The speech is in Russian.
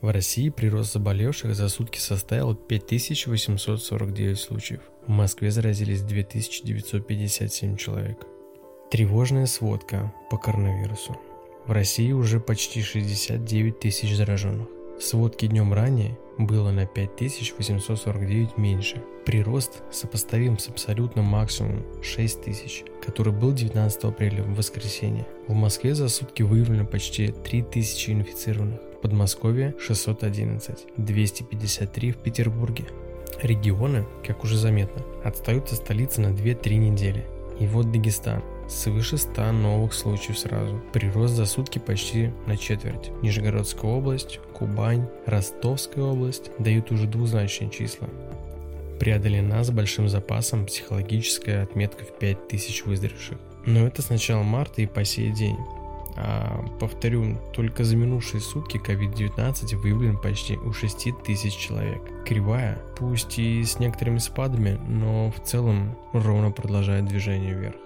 В России прирост заболевших за сутки составил 5849 случаев. В Москве заразились 2957 человек. Тревожная сводка по коронавирусу. В России уже почти 69 тысяч зараженных. В сводке днем ранее было на 5849 меньше. Прирост сопоставим с абсолютным максимумом 6 тысяч, который был 19 апреля в воскресенье. В Москве за сутки выявлено почти 3000 инфицированных. В Подмосковье 611, 253 в Петербурге. Регионы, как уже заметно, отстают от столицы на 2-3 недели. И вот Дагестан – свыше 100 новых случаев сразу. Прирост за сутки почти на четверть. Нижегородская область, Кубань, Ростовская область дают уже двузначные числа. Преодолена с большим запасом психологическая отметка в 5000 выздоровевших. Но это с начала марта и по сей день. А, повторю, только за минувшие сутки COVID-19 выявлен почти у 6 тысяч человек. Кривая, пусть и с некоторыми спадами, но в целом ровно продолжает движение вверх.